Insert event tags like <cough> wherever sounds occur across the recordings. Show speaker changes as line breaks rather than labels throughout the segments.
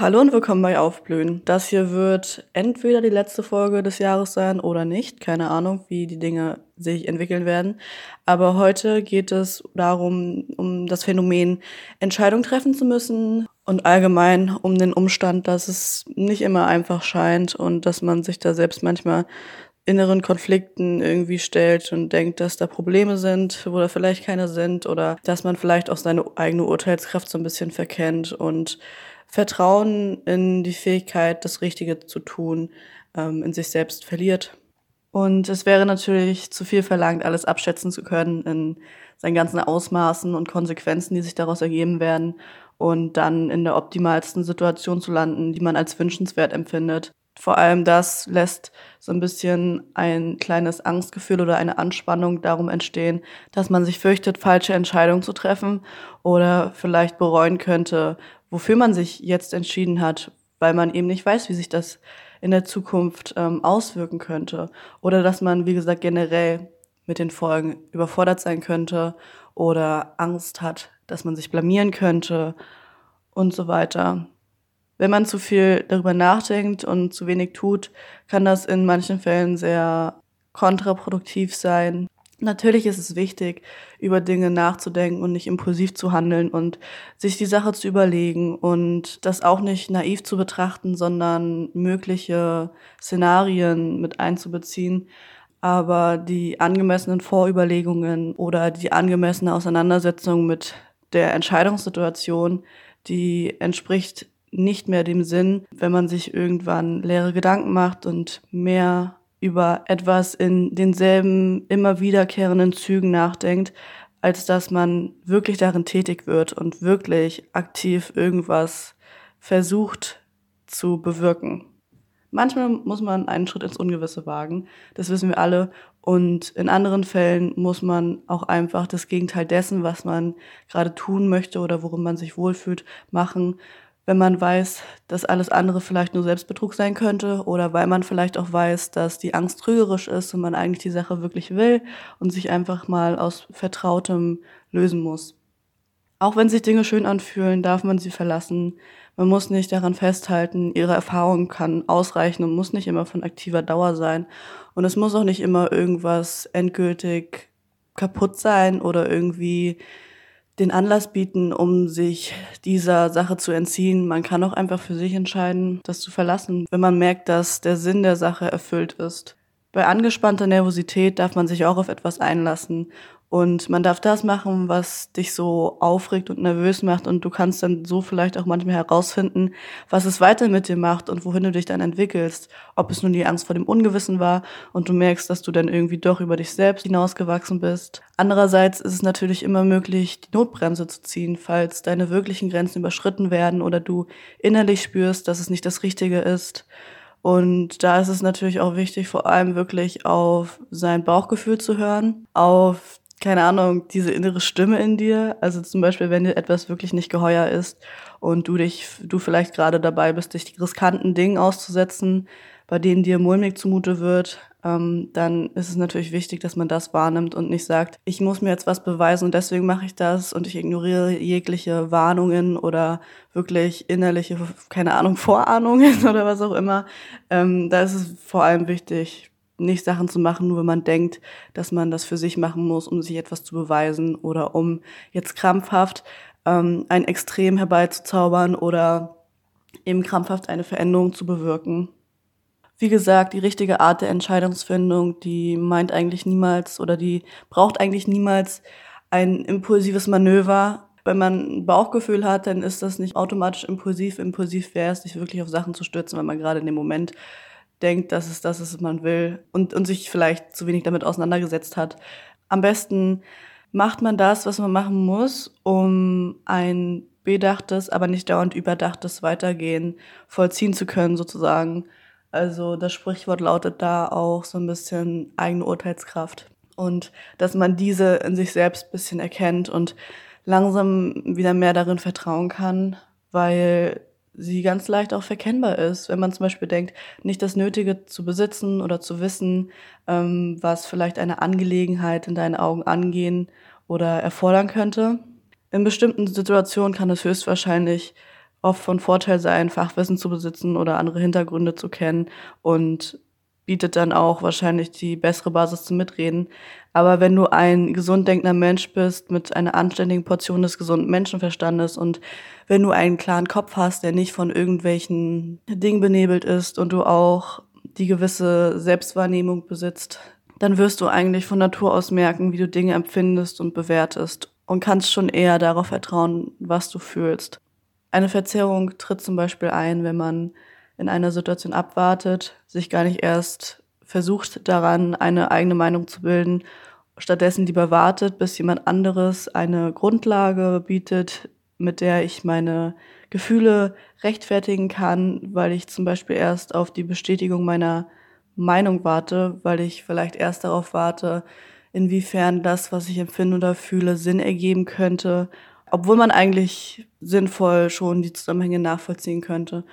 Hallo und willkommen bei Aufblühen. Das hier wird entweder die letzte Folge des Jahres sein oder nicht. Keine Ahnung, wie die Dinge sich entwickeln werden. Aber heute geht es darum, um das Phänomen, Entscheidungen treffen zu müssen und allgemein um den Umstand, dass es nicht immer einfach scheint und dass man sich da selbst manchmal inneren Konflikten irgendwie stellt und denkt, dass da Probleme sind, wo da vielleicht keine sind oder dass man vielleicht auch seine eigene Urteilskraft so ein bisschen verkennt und Vertrauen in die Fähigkeit, das Richtige zu tun, ähm, in sich selbst verliert. Und es wäre natürlich zu viel verlangt, alles abschätzen zu können in seinen ganzen Ausmaßen und Konsequenzen, die sich daraus ergeben werden und dann in der optimalsten Situation zu landen, die man als wünschenswert empfindet. Vor allem das lässt so ein bisschen ein kleines Angstgefühl oder eine Anspannung darum entstehen, dass man sich fürchtet, falsche Entscheidungen zu treffen oder vielleicht bereuen könnte, wofür man sich jetzt entschieden hat, weil man eben nicht weiß, wie sich das in der Zukunft ähm, auswirken könnte. Oder dass man, wie gesagt, generell mit den Folgen überfordert sein könnte oder Angst hat, dass man sich blamieren könnte und so weiter. Wenn man zu viel darüber nachdenkt und zu wenig tut, kann das in manchen Fällen sehr kontraproduktiv sein. Natürlich ist es wichtig, über Dinge nachzudenken und nicht impulsiv zu handeln und sich die Sache zu überlegen und das auch nicht naiv zu betrachten, sondern mögliche Szenarien mit einzubeziehen. Aber die angemessenen Vorüberlegungen oder die angemessene Auseinandersetzung mit der Entscheidungssituation, die entspricht nicht mehr dem Sinn, wenn man sich irgendwann leere Gedanken macht und mehr über etwas in denselben immer wiederkehrenden Zügen nachdenkt, als dass man wirklich darin tätig wird und wirklich aktiv irgendwas versucht zu bewirken. Manchmal muss man einen Schritt ins Ungewisse wagen, das wissen wir alle. Und in anderen Fällen muss man auch einfach das Gegenteil dessen, was man gerade tun möchte oder worum man sich wohlfühlt, machen, wenn man weiß, dass alles andere vielleicht nur Selbstbetrug sein könnte oder weil man vielleicht auch weiß, dass die Angst trügerisch ist und man eigentlich die Sache wirklich will und sich einfach mal aus Vertrautem lösen muss. Auch wenn sich Dinge schön anfühlen, darf man sie verlassen. Man muss nicht daran festhalten, ihre Erfahrung kann ausreichen und muss nicht immer von aktiver Dauer sein. Und es muss auch nicht immer irgendwas endgültig kaputt sein oder irgendwie den Anlass bieten, um sich dieser Sache zu entziehen. Man kann auch einfach für sich entscheiden, das zu verlassen, wenn man merkt, dass der Sinn der Sache erfüllt ist. Bei angespannter Nervosität darf man sich auch auf etwas einlassen und man darf das machen, was dich so aufregt und nervös macht. Und du kannst dann so vielleicht auch manchmal herausfinden, was es weiter mit dir macht und wohin du dich dann entwickelst. Ob es nun die Angst vor dem Ungewissen war und du merkst, dass du dann irgendwie doch über dich selbst hinausgewachsen bist. Andererseits ist es natürlich immer möglich, die Notbremse zu ziehen, falls deine wirklichen Grenzen überschritten werden oder du innerlich spürst, dass es nicht das Richtige ist. Und da ist es natürlich auch wichtig, vor allem wirklich auf sein Bauchgefühl zu hören, auf keine Ahnung, diese innere Stimme in dir. Also zum Beispiel, wenn dir etwas wirklich nicht geheuer ist und du dich, du vielleicht gerade dabei bist, dich riskanten Dingen auszusetzen, bei denen dir mulmig zumute wird, ähm, dann ist es natürlich wichtig, dass man das wahrnimmt und nicht sagt, ich muss mir jetzt was beweisen und deswegen mache ich das und ich ignoriere jegliche Warnungen oder wirklich innerliche, keine Ahnung, <laughs> Vorahnungen oder was auch immer. Ähm, da ist es vor allem wichtig, nicht Sachen zu machen, nur wenn man denkt, dass man das für sich machen muss, um sich etwas zu beweisen oder um jetzt krampfhaft ähm, ein Extrem herbeizuzaubern oder eben krampfhaft eine Veränderung zu bewirken. Wie gesagt, die richtige Art der Entscheidungsfindung, die meint eigentlich niemals oder die braucht eigentlich niemals ein impulsives Manöver. Wenn man ein Bauchgefühl hat, dann ist das nicht automatisch impulsiv. Impulsiv wäre es, sich wirklich auf Sachen zu stürzen, wenn man gerade in dem Moment denkt, dass es das ist, was man will und, und sich vielleicht zu wenig damit auseinandergesetzt hat. Am besten macht man das, was man machen muss, um ein bedachtes, aber nicht dauernd überdachtes Weitergehen vollziehen zu können, sozusagen. Also das Sprichwort lautet da auch so ein bisschen eigene Urteilskraft. Und dass man diese in sich selbst ein bisschen erkennt und langsam wieder mehr darin vertrauen kann, weil sie ganz leicht auch verkennbar ist, wenn man zum Beispiel denkt, nicht das Nötige zu besitzen oder zu wissen, ähm, was vielleicht eine Angelegenheit in deinen Augen angehen oder erfordern könnte. In bestimmten Situationen kann es höchstwahrscheinlich oft von Vorteil sein, Fachwissen zu besitzen oder andere Hintergründe zu kennen und bietet dann auch wahrscheinlich die bessere Basis zum Mitreden. Aber wenn du ein gesund denkender Mensch bist mit einer anständigen Portion des gesunden Menschenverstandes und wenn du einen klaren Kopf hast, der nicht von irgendwelchen Dingen benebelt ist und du auch die gewisse Selbstwahrnehmung besitzt, dann wirst du eigentlich von Natur aus merken, wie du Dinge empfindest und bewertest und kannst schon eher darauf vertrauen, was du fühlst. Eine Verzerrung tritt zum Beispiel ein, wenn man in einer Situation abwartet, sich gar nicht erst versucht daran, eine eigene Meinung zu bilden, stattdessen lieber wartet, bis jemand anderes eine Grundlage bietet, mit der ich meine Gefühle rechtfertigen kann, weil ich zum Beispiel erst auf die Bestätigung meiner Meinung warte, weil ich vielleicht erst darauf warte, inwiefern das, was ich empfinde oder fühle, Sinn ergeben könnte obwohl man eigentlich sinnvoll schon die Zusammenhänge nachvollziehen könnte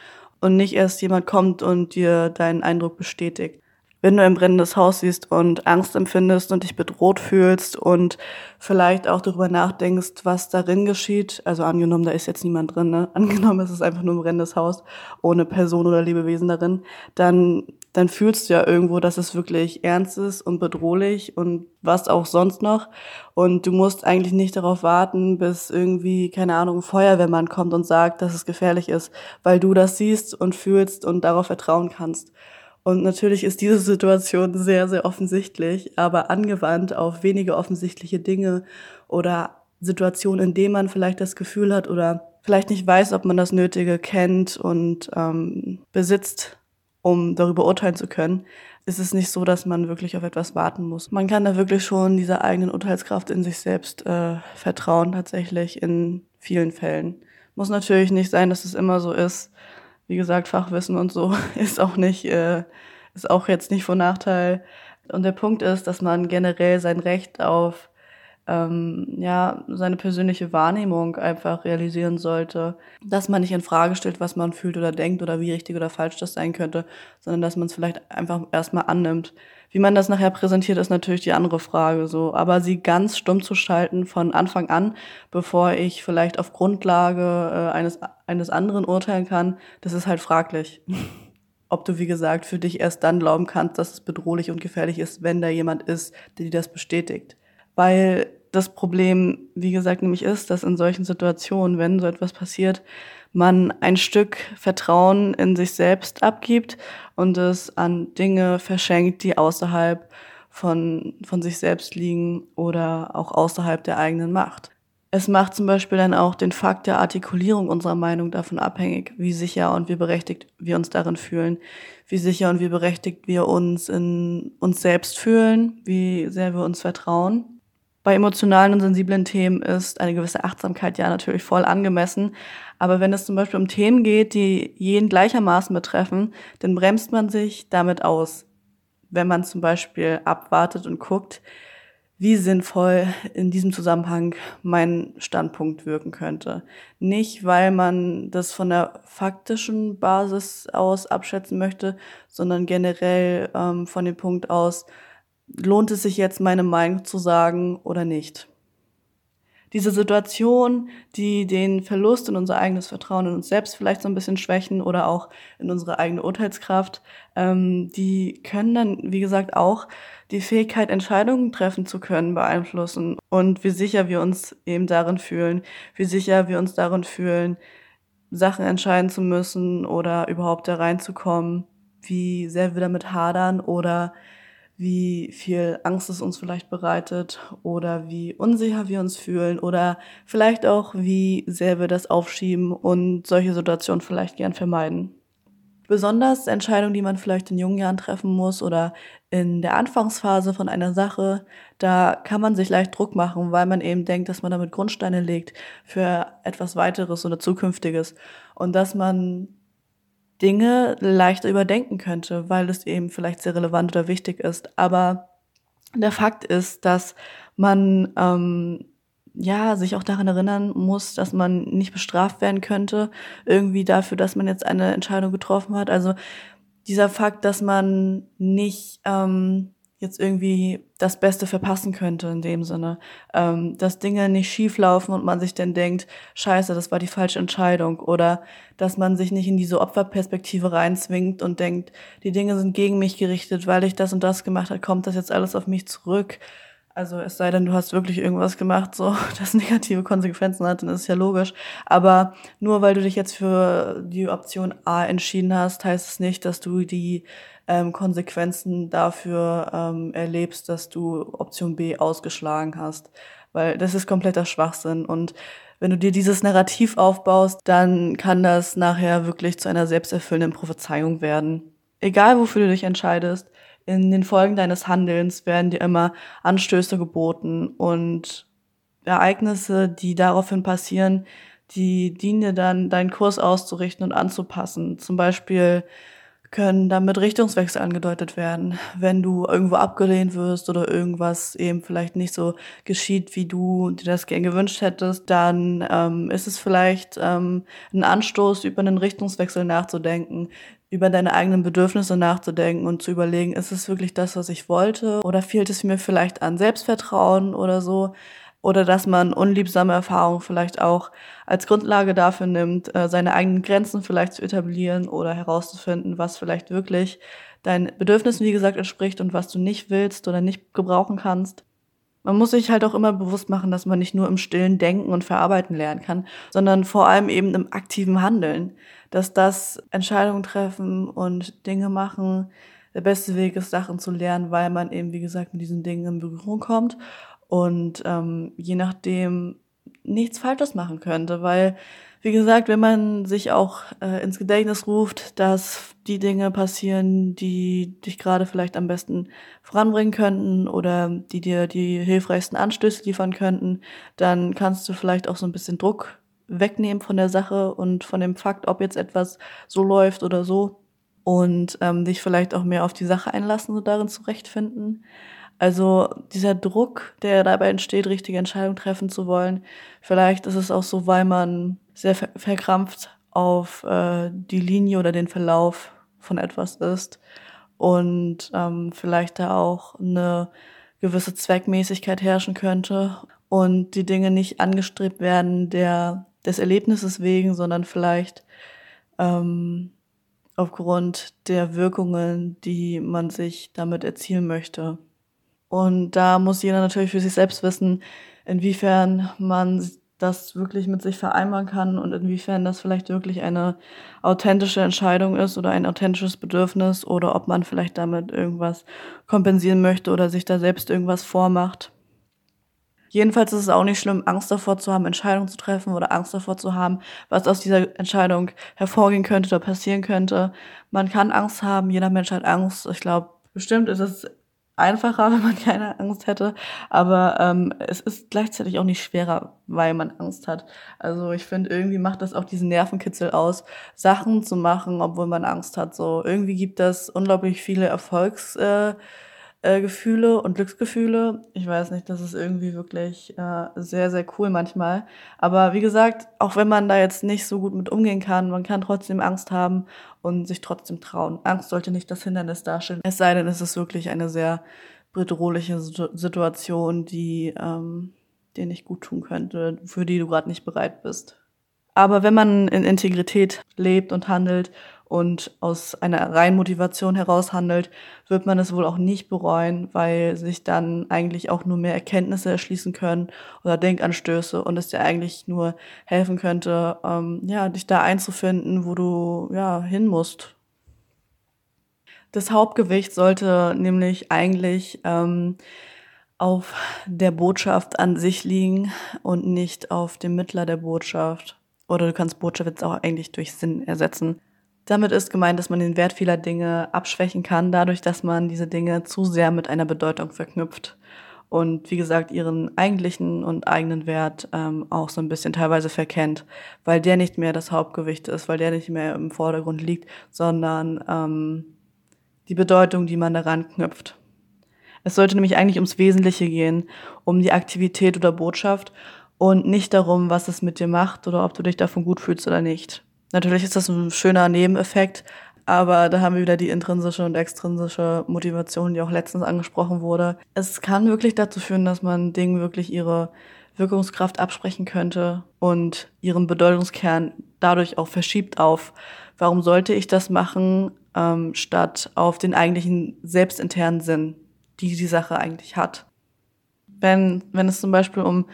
und nicht erst jemand kommt und dir deinen Eindruck bestätigt. Wenn du ein brennendes Haus siehst und Angst empfindest und dich bedroht fühlst und vielleicht auch darüber nachdenkst, was darin geschieht, also angenommen, da ist jetzt niemand drin, ne? <laughs> angenommen, es ist einfach nur ein brennendes Haus ohne Person oder Lebewesen darin, dann dann fühlst du ja irgendwo, dass es wirklich ernst ist und bedrohlich und was auch sonst noch. Und du musst eigentlich nicht darauf warten, bis irgendwie, keine Ahnung, ein Feuerwehrmann kommt und sagt, dass es gefährlich ist, weil du das siehst und fühlst und darauf vertrauen kannst. Und natürlich ist diese Situation sehr, sehr offensichtlich, aber angewandt auf wenige offensichtliche Dinge oder Situationen, in denen man vielleicht das Gefühl hat oder vielleicht nicht weiß, ob man das Nötige kennt und ähm, besitzt, um darüber urteilen zu können, ist es nicht so, dass man wirklich auf etwas warten muss. Man kann da wirklich schon dieser eigenen Urteilskraft in sich selbst äh, vertrauen, tatsächlich in vielen Fällen. Muss natürlich nicht sein, dass es immer so ist. Wie gesagt, Fachwissen und so <laughs> ist auch nicht, äh, ist auch jetzt nicht von Nachteil. Und der Punkt ist, dass man generell sein Recht auf ähm, ja, seine persönliche Wahrnehmung einfach realisieren sollte. Dass man nicht in Frage stellt, was man fühlt oder denkt oder wie richtig oder falsch das sein könnte, sondern dass man es vielleicht einfach erstmal annimmt. Wie man das nachher präsentiert, ist natürlich die andere Frage, so. Aber sie ganz stumm zu schalten von Anfang an, bevor ich vielleicht auf Grundlage äh, eines, eines anderen urteilen kann, das ist halt fraglich. <laughs> Ob du, wie gesagt, für dich erst dann glauben kannst, dass es bedrohlich und gefährlich ist, wenn da jemand ist, der dir das bestätigt. Weil das Problem, wie gesagt, nämlich ist, dass in solchen Situationen, wenn so etwas passiert, man ein Stück Vertrauen in sich selbst abgibt und es an Dinge verschenkt, die außerhalb von, von sich selbst liegen oder auch außerhalb der eigenen Macht. Es macht zum Beispiel dann auch den Fakt der Artikulierung unserer Meinung davon abhängig, wie sicher und wie berechtigt wir uns darin fühlen, wie sicher und wie berechtigt wir uns in uns selbst fühlen, wie sehr wir uns vertrauen bei emotionalen und sensiblen Themen ist eine gewisse Achtsamkeit ja natürlich voll angemessen. Aber wenn es zum Beispiel um Themen geht, die jeden gleichermaßen betreffen, dann bremst man sich damit aus. Wenn man zum Beispiel abwartet und guckt, wie sinnvoll in diesem Zusammenhang mein Standpunkt wirken könnte. Nicht, weil man das von der faktischen Basis aus abschätzen möchte, sondern generell ähm, von dem Punkt aus, lohnt es sich jetzt, meine Meinung zu sagen oder nicht. Diese Situation, die den Verlust in unser eigenes Vertrauen in uns selbst vielleicht so ein bisschen schwächen oder auch in unsere eigene Urteilskraft, ähm, die können dann, wie gesagt, auch die Fähigkeit, Entscheidungen treffen zu können, beeinflussen und wie sicher wir uns eben darin fühlen, wie sicher wir uns darin fühlen, Sachen entscheiden zu müssen oder überhaupt da reinzukommen, wie sehr wir damit hadern oder wie viel Angst es uns vielleicht bereitet oder wie unsicher wir uns fühlen oder vielleicht auch, wie sehr wir das aufschieben und solche Situationen vielleicht gern vermeiden. Besonders Entscheidungen, die man vielleicht in jungen Jahren treffen muss oder in der Anfangsphase von einer Sache, da kann man sich leicht Druck machen, weil man eben denkt, dass man damit Grundsteine legt für etwas weiteres oder zukünftiges und dass man Dinge leichter überdenken könnte, weil es eben vielleicht sehr relevant oder wichtig ist. Aber der Fakt ist, dass man ähm, ja sich auch daran erinnern muss, dass man nicht bestraft werden könnte, irgendwie dafür, dass man jetzt eine Entscheidung getroffen hat. Also dieser Fakt, dass man nicht ähm, jetzt irgendwie das Beste verpassen könnte in dem Sinne. Ähm, dass Dinge nicht schief laufen und man sich dann denkt, scheiße, das war die falsche Entscheidung. Oder dass man sich nicht in diese Opferperspektive reinzwingt und denkt, die Dinge sind gegen mich gerichtet, weil ich das und das gemacht habe, kommt das jetzt alles auf mich zurück. Also es sei denn, du hast wirklich irgendwas gemacht, so <laughs> das negative Konsequenzen hat, dann ist es ja logisch. Aber nur weil du dich jetzt für die Option A entschieden hast, heißt es nicht, dass du die ähm, Konsequenzen dafür ähm, erlebst, dass du Option B ausgeschlagen hast. Weil das ist kompletter Schwachsinn. Und wenn du dir dieses Narrativ aufbaust, dann kann das nachher wirklich zu einer selbsterfüllenden Prophezeiung werden. Egal wofür du dich entscheidest, in den Folgen deines Handelns werden dir immer Anstöße geboten und Ereignisse, die daraufhin passieren, die dienen dir dann, deinen Kurs auszurichten und anzupassen. Zum Beispiel können damit Richtungswechsel angedeutet werden. Wenn du irgendwo abgelehnt wirst oder irgendwas eben vielleicht nicht so geschieht, wie du dir das gern gewünscht hättest, dann ähm, ist es vielleicht ähm, ein Anstoß, über einen Richtungswechsel nachzudenken, über deine eigenen Bedürfnisse nachzudenken und zu überlegen, ist es wirklich das, was ich wollte? Oder fehlt es mir vielleicht an Selbstvertrauen oder so? Oder dass man unliebsame Erfahrungen vielleicht auch als Grundlage dafür nimmt, äh, seine eigenen Grenzen vielleicht zu etablieren oder herauszufinden, was vielleicht wirklich deinen Bedürfnissen, wie gesagt, entspricht und was du nicht willst oder nicht gebrauchen kannst. Man muss sich halt auch immer bewusst machen, dass man nicht nur im stillen Denken und Verarbeiten lernen kann, sondern vor allem eben im aktiven Handeln. Dass das Entscheidungen treffen und Dinge machen der beste Weg ist, Sachen zu lernen, weil man eben, wie gesagt, mit diesen Dingen in Berührung kommt und ähm, je nachdem nichts Falsches machen könnte, weil wie gesagt, wenn man sich auch äh, ins Gedächtnis ruft, dass die Dinge passieren, die dich gerade vielleicht am besten voranbringen könnten oder die dir die hilfreichsten Anstöße liefern könnten, dann kannst du vielleicht auch so ein bisschen Druck wegnehmen von der Sache und von dem Fakt, ob jetzt etwas so läuft oder so und ähm, dich vielleicht auch mehr auf die Sache einlassen und darin zurechtfinden. Also dieser Druck, der dabei entsteht, richtige Entscheidungen treffen zu wollen, vielleicht ist es auch so, weil man sehr ver verkrampft auf äh, die Linie oder den Verlauf von etwas ist und ähm, vielleicht da auch eine gewisse Zweckmäßigkeit herrschen könnte und die Dinge nicht angestrebt werden der des Erlebnisses wegen, sondern vielleicht ähm, aufgrund der Wirkungen, die man sich damit erzielen möchte. Und da muss jeder natürlich für sich selbst wissen, inwiefern man das wirklich mit sich vereinbaren kann und inwiefern das vielleicht wirklich eine authentische Entscheidung ist oder ein authentisches Bedürfnis oder ob man vielleicht damit irgendwas kompensieren möchte oder sich da selbst irgendwas vormacht. Jedenfalls ist es auch nicht schlimm, Angst davor zu haben, Entscheidungen zu treffen oder Angst davor zu haben, was aus dieser Entscheidung hervorgehen könnte oder passieren könnte. Man kann Angst haben, jeder Mensch hat Angst. Ich glaube, bestimmt ist es einfacher, <laughs> wenn man keine Angst hätte. Aber ähm, es ist gleichzeitig auch nicht schwerer, weil man Angst hat. Also ich finde, irgendwie macht das auch diesen Nervenkitzel aus, Sachen zu machen, obwohl man Angst hat. So irgendwie gibt das unglaublich viele Erfolgs. Äh, äh, Gefühle und Glücksgefühle. Ich weiß nicht, das ist irgendwie wirklich äh, sehr, sehr cool manchmal. Aber wie gesagt, auch wenn man da jetzt nicht so gut mit umgehen kann, man kann trotzdem Angst haben und sich trotzdem trauen. Angst sollte nicht das Hindernis darstellen. Es sei denn, es ist wirklich eine sehr bedrohliche Situation, die ähm, dir nicht gut tun könnte, für die du gerade nicht bereit bist. Aber wenn man in Integrität lebt und handelt und aus einer reinen Motivation heraus handelt, wird man es wohl auch nicht bereuen, weil sich dann eigentlich auch nur mehr Erkenntnisse erschließen können oder Denkanstöße und es dir eigentlich nur helfen könnte, ähm, ja, dich da einzufinden, wo du ja hin musst. Das Hauptgewicht sollte nämlich eigentlich ähm, auf der Botschaft an sich liegen und nicht auf dem Mittler der Botschaft. Oder du kannst Botschaft jetzt auch eigentlich durch Sinn ersetzen. Damit ist gemeint, dass man den Wert vieler Dinge abschwächen kann, dadurch, dass man diese Dinge zu sehr mit einer Bedeutung verknüpft und wie gesagt ihren eigentlichen und eigenen Wert ähm, auch so ein bisschen teilweise verkennt, weil der nicht mehr das Hauptgewicht ist, weil der nicht mehr im Vordergrund liegt, sondern ähm, die Bedeutung, die man daran knüpft. Es sollte nämlich eigentlich ums Wesentliche gehen, um die Aktivität oder Botschaft und nicht darum, was es mit dir macht oder ob du dich davon gut fühlst oder nicht. Natürlich ist das ein schöner Nebeneffekt, Aber da haben wir wieder die intrinsische und extrinsische Motivation, die auch letztens angesprochen wurde. Es kann wirklich dazu führen, dass man Dingen wirklich ihre Wirkungskraft absprechen könnte und ihren Bedeutungskern dadurch auch verschiebt auf, warum sollte ich das machen, ähm, statt auf den eigentlichen selbstinternen Sinn, die die Sache eigentlich hat. Wenn, wenn es zum Beispiel um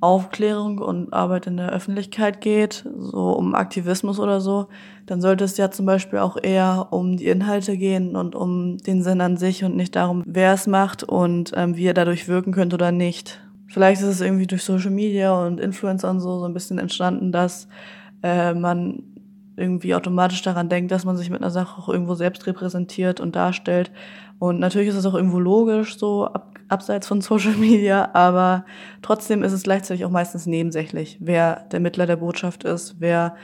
Aufklärung und Arbeit in der Öffentlichkeit geht, so um Aktivismus oder so, dann sollte es ja zum Beispiel auch eher um die Inhalte gehen und um den Sinn an sich und nicht darum, wer es macht und ähm, wie er dadurch wirken könnte oder nicht. Vielleicht ist es irgendwie durch Social Media und Influencer und so so ein bisschen entstanden, dass äh, man irgendwie automatisch daran denkt, dass man sich mit einer Sache auch irgendwo selbst repräsentiert und darstellt. Und natürlich ist es auch irgendwo logisch, so ab, abseits von Social Media, aber trotzdem ist es gleichzeitig auch meistens nebensächlich, wer der Mittler der Botschaft ist, wer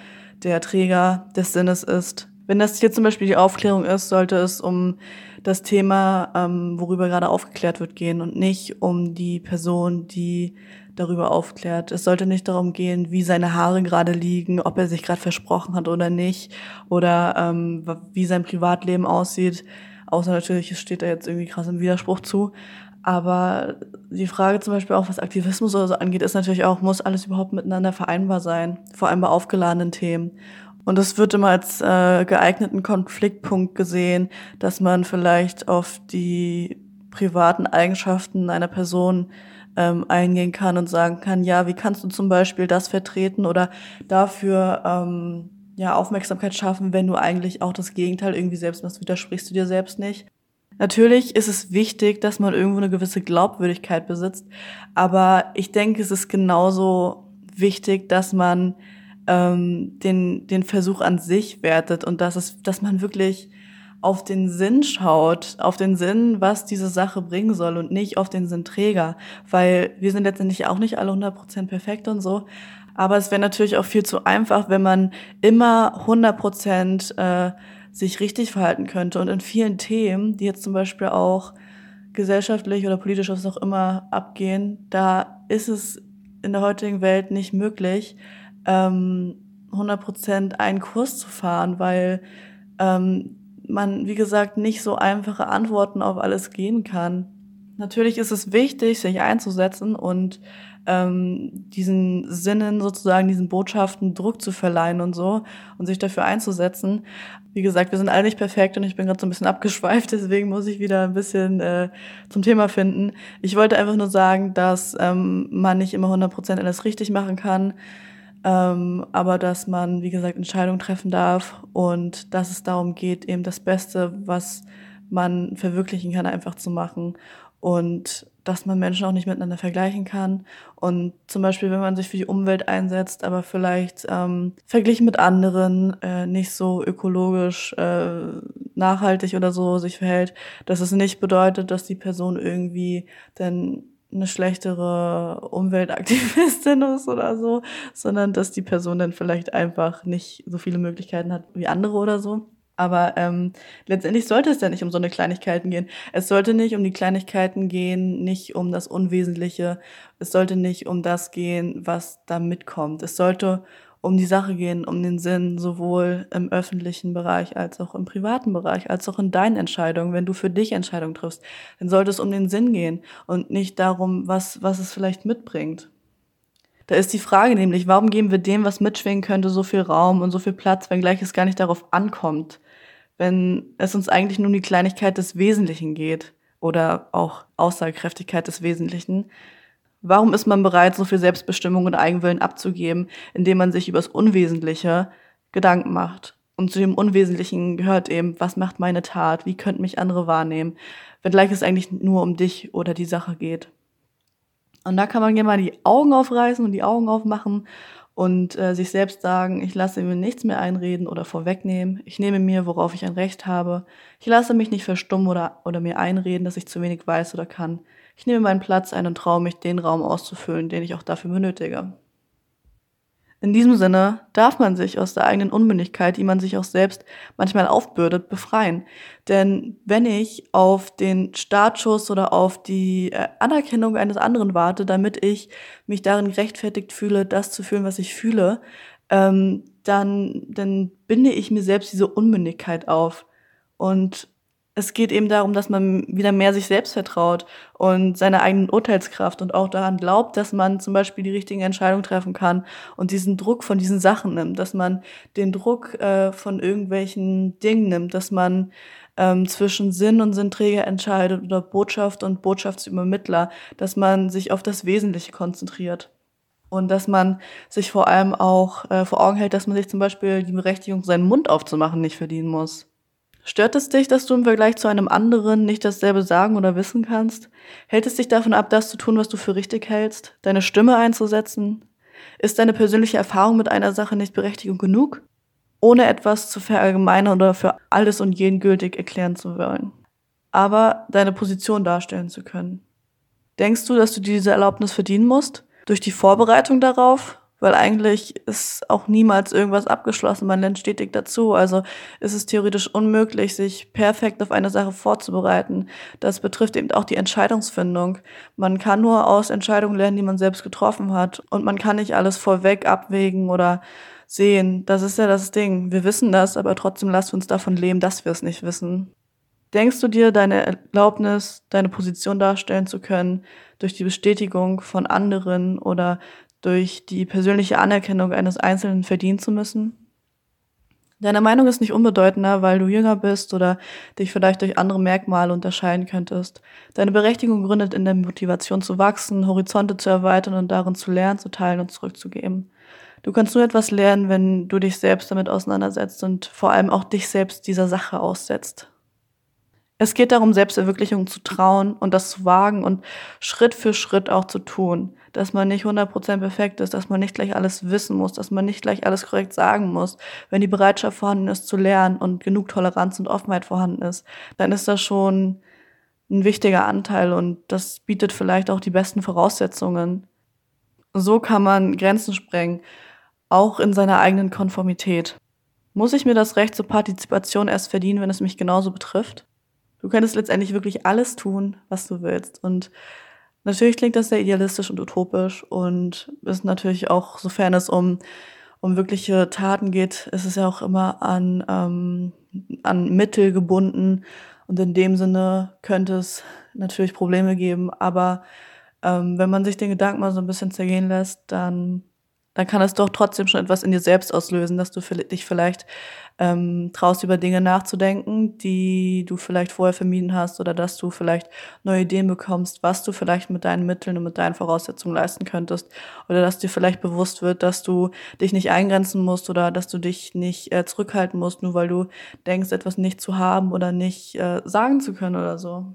der Träger des Sinnes ist. Wenn das hier zum Beispiel die Aufklärung ist, sollte es um das Thema, ähm, worüber gerade aufgeklärt wird, gehen und nicht um die Person, die darüber aufklärt. Es sollte nicht darum gehen, wie seine Haare gerade liegen, ob er sich gerade versprochen hat oder nicht, oder ähm, wie sein Privatleben aussieht. Außer natürlich, es steht da jetzt irgendwie krass im Widerspruch zu. Aber die Frage zum Beispiel auch, was Aktivismus oder so angeht, ist natürlich auch, muss alles überhaupt miteinander vereinbar sein? Vor allem bei aufgeladenen Themen. Und es wird immer als äh, geeigneten Konfliktpunkt gesehen, dass man vielleicht auf die privaten Eigenschaften einer Person ähm, eingehen kann und sagen kann, ja, wie kannst du zum Beispiel das vertreten oder dafür ähm, ja Aufmerksamkeit schaffen, wenn du eigentlich auch das Gegenteil irgendwie selbst machst, widersprichst du dir selbst nicht. Natürlich ist es wichtig, dass man irgendwo eine gewisse Glaubwürdigkeit besitzt, aber ich denke, es ist genauso wichtig, dass man ähm, den, den Versuch an sich wertet und dass es, dass man wirklich auf den Sinn schaut, auf den Sinn, was diese Sache bringen soll und nicht auf den Sinnträger, weil wir sind letztendlich auch nicht alle 100% perfekt und so, aber es wäre natürlich auch viel zu einfach, wenn man immer 100% äh, sich richtig verhalten könnte und in vielen Themen, die jetzt zum Beispiel auch gesellschaftlich oder politisch was auch immer abgehen, da ist es in der heutigen Welt nicht möglich, ähm, 100% einen Kurs zu fahren, weil ähm, man, wie gesagt, nicht so einfache Antworten auf alles geben kann. Natürlich ist es wichtig, sich einzusetzen und ähm, diesen Sinnen sozusagen, diesen Botschaften Druck zu verleihen und so und sich dafür einzusetzen. Wie gesagt, wir sind alle nicht perfekt und ich bin gerade so ein bisschen <laughs> abgeschweift, deswegen muss ich wieder ein bisschen äh, zum Thema finden. Ich wollte einfach nur sagen, dass ähm, man nicht immer 100% alles richtig machen kann ähm, aber dass man, wie gesagt, Entscheidungen treffen darf und dass es darum geht, eben das Beste, was man verwirklichen kann, einfach zu machen und dass man Menschen auch nicht miteinander vergleichen kann. Und zum Beispiel, wenn man sich für die Umwelt einsetzt, aber vielleicht ähm, verglichen mit anderen äh, nicht so ökologisch äh, nachhaltig oder so sich verhält, dass es nicht bedeutet, dass die Person irgendwie dann eine schlechtere Umweltaktivistin <laughs> ist oder so, sondern dass die Person dann vielleicht einfach nicht so viele Möglichkeiten hat wie andere oder so. Aber ähm, letztendlich sollte es ja nicht um so eine Kleinigkeiten gehen. Es sollte nicht um die Kleinigkeiten gehen, nicht um das Unwesentliche. Es sollte nicht um das gehen, was da mitkommt. Es sollte um die Sache gehen, um den Sinn, sowohl im öffentlichen Bereich als auch im privaten Bereich, als auch in deinen Entscheidungen. Wenn du für dich Entscheidungen triffst, dann sollte es um den Sinn gehen und nicht darum, was, was es vielleicht mitbringt. Da ist die Frage nämlich, warum geben wir dem, was mitschwingen könnte, so viel Raum und so viel Platz, wenngleich es gar nicht darauf ankommt, wenn es uns eigentlich nur um die Kleinigkeit des Wesentlichen geht oder auch Aussagekräftigkeit des Wesentlichen, Warum ist man bereit, so viel Selbstbestimmung und Eigenwillen abzugeben, indem man sich übers Unwesentliche Gedanken macht? Und zu dem Unwesentlichen gehört eben, was macht meine Tat? Wie könnten mich andere wahrnehmen? Wenngleich es eigentlich nur um dich oder die Sache geht. Und da kann man gerne mal die Augen aufreißen und die Augen aufmachen und äh, sich selbst sagen, ich lasse mir nichts mehr einreden oder vorwegnehmen. Ich nehme mir, worauf ich ein Recht habe. Ich lasse mich nicht verstummen oder, oder mir einreden, dass ich zu wenig weiß oder kann. Ich nehme meinen Platz ein und traue mich, den Raum auszufüllen, den ich auch dafür benötige. In diesem Sinne darf man sich aus der eigenen Unmündigkeit, die man sich auch selbst manchmal aufbürdet, befreien. Denn wenn ich auf den Startschuss oder auf die äh, Anerkennung eines anderen warte, damit ich mich darin gerechtfertigt fühle, das zu fühlen, was ich fühle, ähm, dann, dann binde ich mir selbst diese Unmündigkeit auf. Und es geht eben darum, dass man wieder mehr sich selbst vertraut und seine eigenen Urteilskraft und auch daran glaubt, dass man zum Beispiel die richtigen Entscheidungen treffen kann und diesen Druck von diesen Sachen nimmt, dass man den Druck äh, von irgendwelchen Dingen nimmt, dass man ähm, zwischen Sinn und Sinnträger entscheidet oder Botschaft und Botschaftsübermittler, dass man sich auf das Wesentliche konzentriert. Und dass man sich vor allem auch äh, vor Augen hält, dass man sich zum Beispiel die Berechtigung, seinen Mund aufzumachen, nicht verdienen muss. Stört es dich, dass du im Vergleich zu einem anderen nicht dasselbe sagen oder wissen kannst? Hält es dich davon ab, das zu tun, was du für richtig hältst? Deine Stimme einzusetzen? Ist deine persönliche Erfahrung mit einer Sache nicht Berechtigung genug? Ohne etwas zu verallgemeinern oder für alles und jeden gültig erklären zu wollen. Aber deine Position darstellen zu können. Denkst du, dass du diese Erlaubnis verdienen musst? Durch die Vorbereitung darauf? Weil eigentlich ist auch niemals irgendwas abgeschlossen, man lernt stetig dazu. Also ist es theoretisch unmöglich, sich perfekt auf eine Sache vorzubereiten. Das betrifft eben auch die Entscheidungsfindung. Man kann nur aus Entscheidungen lernen, die man selbst getroffen hat und man kann nicht alles vorweg abwägen oder sehen. Das ist ja das Ding. Wir wissen das, aber trotzdem lasst uns davon leben, dass wir es nicht wissen. Denkst du dir, deine Erlaubnis, deine Position darstellen zu können, durch die Bestätigung von anderen oder durch die persönliche Anerkennung eines Einzelnen verdienen zu müssen? Deine Meinung ist nicht unbedeutender, weil du jünger bist oder dich vielleicht durch andere Merkmale unterscheiden könntest. Deine Berechtigung gründet in der Motivation zu wachsen, Horizonte zu erweitern und darin zu lernen, zu teilen und zurückzugeben. Du kannst nur etwas lernen, wenn du dich selbst damit auseinandersetzt und vor allem auch dich selbst dieser Sache aussetzt. Es geht darum, Selbstverwirklichung zu trauen und das zu wagen und Schritt für Schritt auch zu tun. Dass man nicht 100% perfekt ist, dass man nicht gleich alles wissen muss, dass man nicht gleich alles korrekt sagen muss. Wenn die Bereitschaft vorhanden ist zu lernen und genug Toleranz und Offenheit vorhanden ist, dann ist das schon ein wichtiger Anteil und das bietet vielleicht auch die besten Voraussetzungen. So kann man Grenzen sprengen, auch in seiner eigenen Konformität. Muss ich mir das Recht zur Partizipation erst verdienen, wenn es mich genauso betrifft? Du könntest letztendlich wirklich alles tun, was du willst. Und natürlich klingt das sehr idealistisch und utopisch und ist natürlich auch, sofern es um, um wirkliche Taten geht, ist es ja auch immer an, ähm, an Mittel gebunden. Und in dem Sinne könnte es natürlich Probleme geben. Aber ähm, wenn man sich den Gedanken mal so ein bisschen zergehen lässt, dann dann kann es doch trotzdem schon etwas in dir selbst auslösen, dass du dich vielleicht ähm, traust, über Dinge nachzudenken, die du vielleicht vorher vermieden hast oder dass du vielleicht neue Ideen bekommst, was du vielleicht mit deinen Mitteln und mit deinen Voraussetzungen leisten könntest oder dass dir vielleicht bewusst wird, dass du dich nicht eingrenzen musst oder dass du dich nicht äh, zurückhalten musst, nur weil du denkst, etwas nicht zu haben oder nicht äh, sagen zu können oder so.